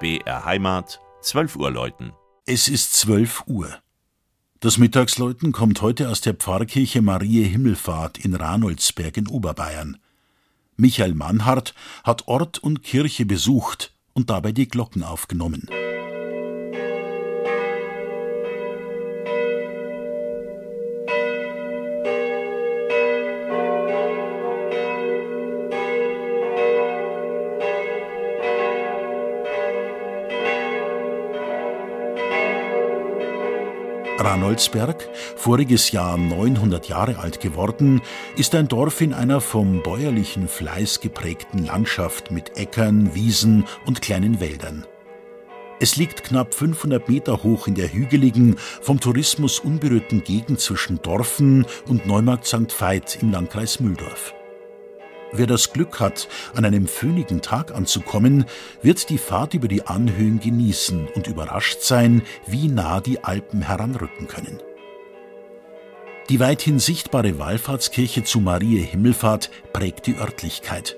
BR Heimat, 12 Uhr läuten. Es ist 12 Uhr. Das Mittagsläuten kommt heute aus der Pfarrkirche Marie Himmelfahrt in Ranoldsberg in Oberbayern. Michael Mannhardt hat Ort und Kirche besucht und dabei die Glocken aufgenommen. Ranoldsberg, voriges Jahr 900 Jahre alt geworden, ist ein Dorf in einer vom bäuerlichen Fleiß geprägten Landschaft mit Äckern, Wiesen und kleinen Wäldern. Es liegt knapp 500 Meter hoch in der hügeligen, vom Tourismus unberührten Gegend zwischen Dorfen und Neumarkt St. Veit im Landkreis Mühldorf. Wer das Glück hat, an einem föhnigen Tag anzukommen, wird die Fahrt über die Anhöhen genießen und überrascht sein, wie nah die Alpen heranrücken können. Die weithin sichtbare Wallfahrtskirche zu Marie Himmelfahrt prägt die Örtlichkeit.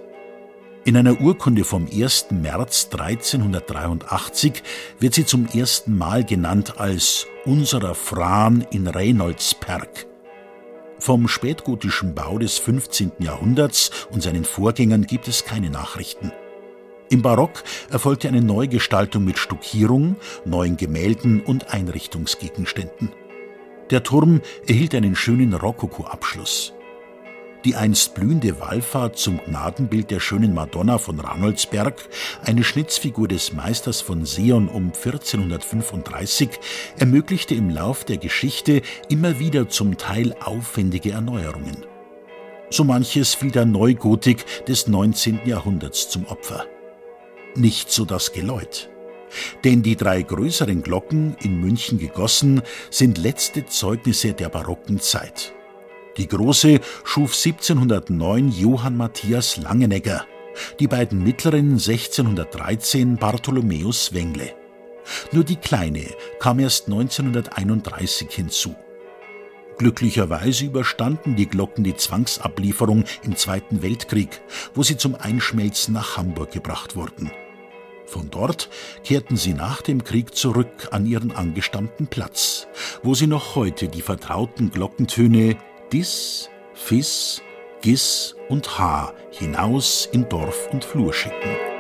In einer Urkunde vom 1. März 1383 wird sie zum ersten Mal genannt als unserer Fran in Reynoldsperg vom spätgotischen Bau des 15. Jahrhunderts und seinen Vorgängern gibt es keine Nachrichten. Im Barock erfolgte eine Neugestaltung mit Stuckierung, neuen Gemälden und Einrichtungsgegenständen. Der Turm erhielt einen schönen Rokoko-Abschluss. Die einst blühende Wallfahrt zum Gnadenbild der schönen Madonna von Ranoldsberg, eine Schnitzfigur des Meisters von Seon um 1435, ermöglichte im Lauf der Geschichte immer wieder zum Teil aufwendige Erneuerungen. So manches fiel der Neugotik des 19. Jahrhunderts zum Opfer. Nicht so das Geläut. Denn die drei größeren Glocken, in München gegossen, sind letzte Zeugnisse der barocken Zeit. Die große schuf 1709 Johann Matthias Langenegger, die beiden mittleren 1613 Bartholomäus Wengle. Nur die kleine kam erst 1931 hinzu. Glücklicherweise überstanden die Glocken die Zwangsablieferung im Zweiten Weltkrieg, wo sie zum Einschmelzen nach Hamburg gebracht wurden. Von dort kehrten sie nach dem Krieg zurück an ihren angestammten Platz, wo sie noch heute die vertrauten Glockentöne Dis, Fis, Gis und H hinaus in Dorf und Flur schicken.